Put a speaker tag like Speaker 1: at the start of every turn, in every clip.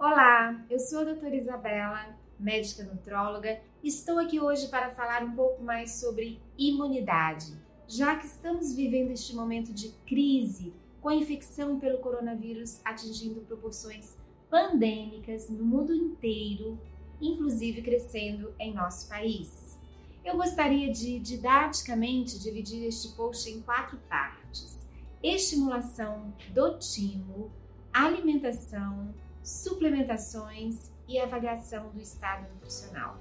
Speaker 1: Olá, eu sou a doutora Isabela, médica nutróloga. Estou aqui hoje para falar um pouco mais sobre imunidade, já que estamos vivendo este momento de crise com a infecção pelo coronavírus atingindo proporções pandêmicas no mundo inteiro, inclusive crescendo em nosso país. Eu gostaria de didaticamente dividir este post em quatro partes: estimulação do timo, alimentação, suplementações e avaliação do estado nutricional.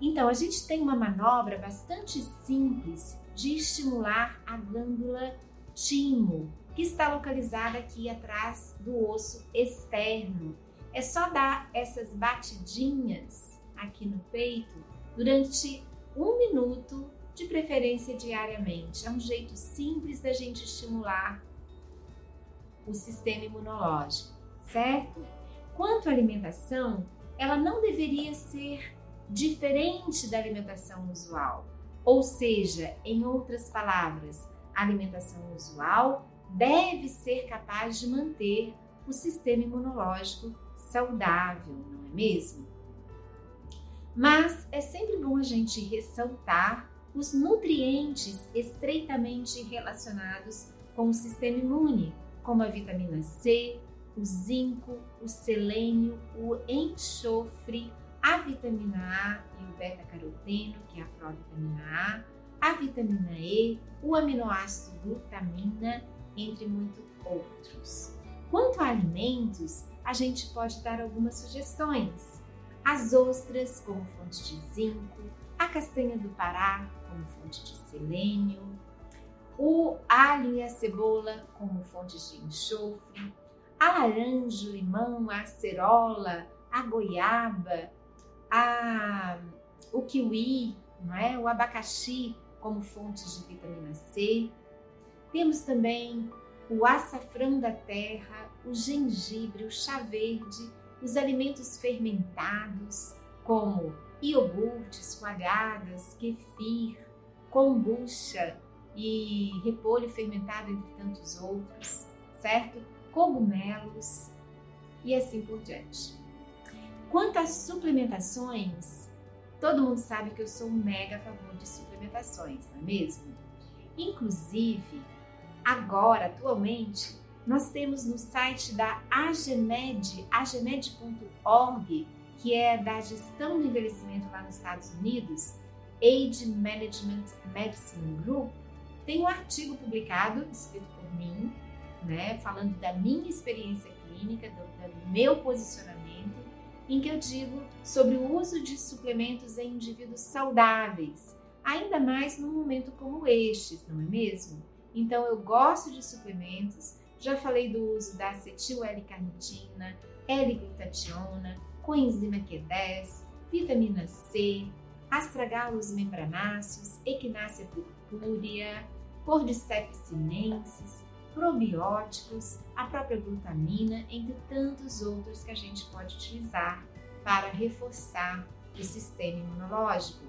Speaker 1: Então, a gente tem uma manobra bastante simples de estimular a glândula timo, que está localizada aqui atrás do osso externo. É só dar essas batidinhas aqui no peito durante um minuto, de preferência diariamente. É um jeito simples da gente estimular o sistema imunológico, certo? Quanto à alimentação, ela não deveria ser diferente da alimentação usual. Ou seja, em outras palavras, a alimentação usual deve ser capaz de manter o sistema imunológico saudável, não é mesmo? Mas é sempre bom a gente ressaltar os nutrientes estreitamente relacionados com o sistema imune, como a vitamina C, o zinco, o selênio, o enxofre, a vitamina A e o beta-caroteno, que é a provitamina A, a vitamina E, o aminoácido glutamina entre muitos outros. Quanto a alimentos, a gente pode dar algumas sugestões. As ostras como fonte de zinco, a castanha do Pará como fonte de selênio, o alho e a cebola como fontes de enxofre, a laranja, o limão, a acerola, a goiaba, a, o kiwi, não é? o abacaxi como fontes de vitamina C, temos também o açafrão da terra, o gengibre, o chá verde, os alimentos fermentados, como iogurtes, coalhadas, kefir, kombucha e repolho fermentado, entre tantos outros, certo? Cogumelos e assim por diante. Quanto às suplementações, todo mundo sabe que eu sou um mega a favor de suplementações, não é mesmo? Inclusive, Agora, atualmente, nós temos no site da Agemed, agemed.org, que é da gestão do envelhecimento lá nos Estados Unidos, Age Management Medicine Group, tem um artigo publicado, escrito por mim, né, falando da minha experiência clínica, do, do meu posicionamento, em que eu digo sobre o uso de suplementos em indivíduos saudáveis, ainda mais num momento como este, não é mesmo? Então eu gosto de suplementos. Já falei do uso da acetil L-carnitina, L-glutationa, coenzima Q10, vitamina C, astragalus membranáceos, equinácea purpúrea, cordyceps sinensis, probióticos, a própria glutamina, entre tantos outros que a gente pode utilizar para reforçar o sistema imunológico.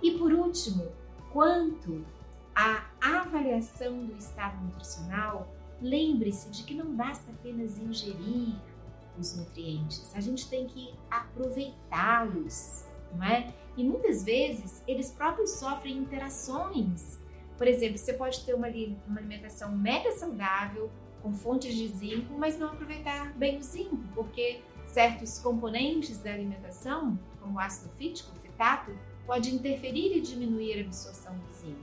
Speaker 1: E por último, quanto a avaliação do estado nutricional, lembre-se de que não basta apenas ingerir os nutrientes, a gente tem que aproveitá-los, não é? E muitas vezes eles próprios sofrem interações. Por exemplo, você pode ter uma, uma alimentação mega saudável, com fontes de zinco, mas não aproveitar bem o zinco, porque certos componentes da alimentação, como o ácido fítico, o fitato, pode interferir e diminuir a absorção do zinco.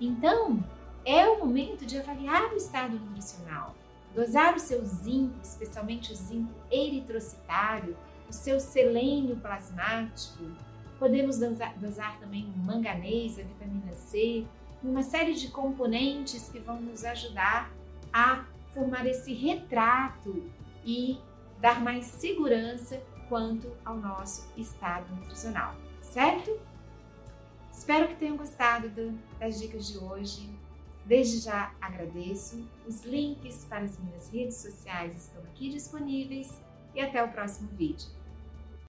Speaker 1: Então, é o momento de avaliar o estado nutricional, dosar o seu zinco, especialmente o zinco eritrocitário, o seu selênio plasmático. Podemos dosar, dosar também o manganês, a vitamina C, uma série de componentes que vão nos ajudar a formar esse retrato e dar mais segurança quanto ao nosso estado nutricional, certo? Espero que tenham gostado das dicas de hoje. Desde já agradeço. Os links para as minhas redes sociais estão aqui disponíveis e até o próximo vídeo.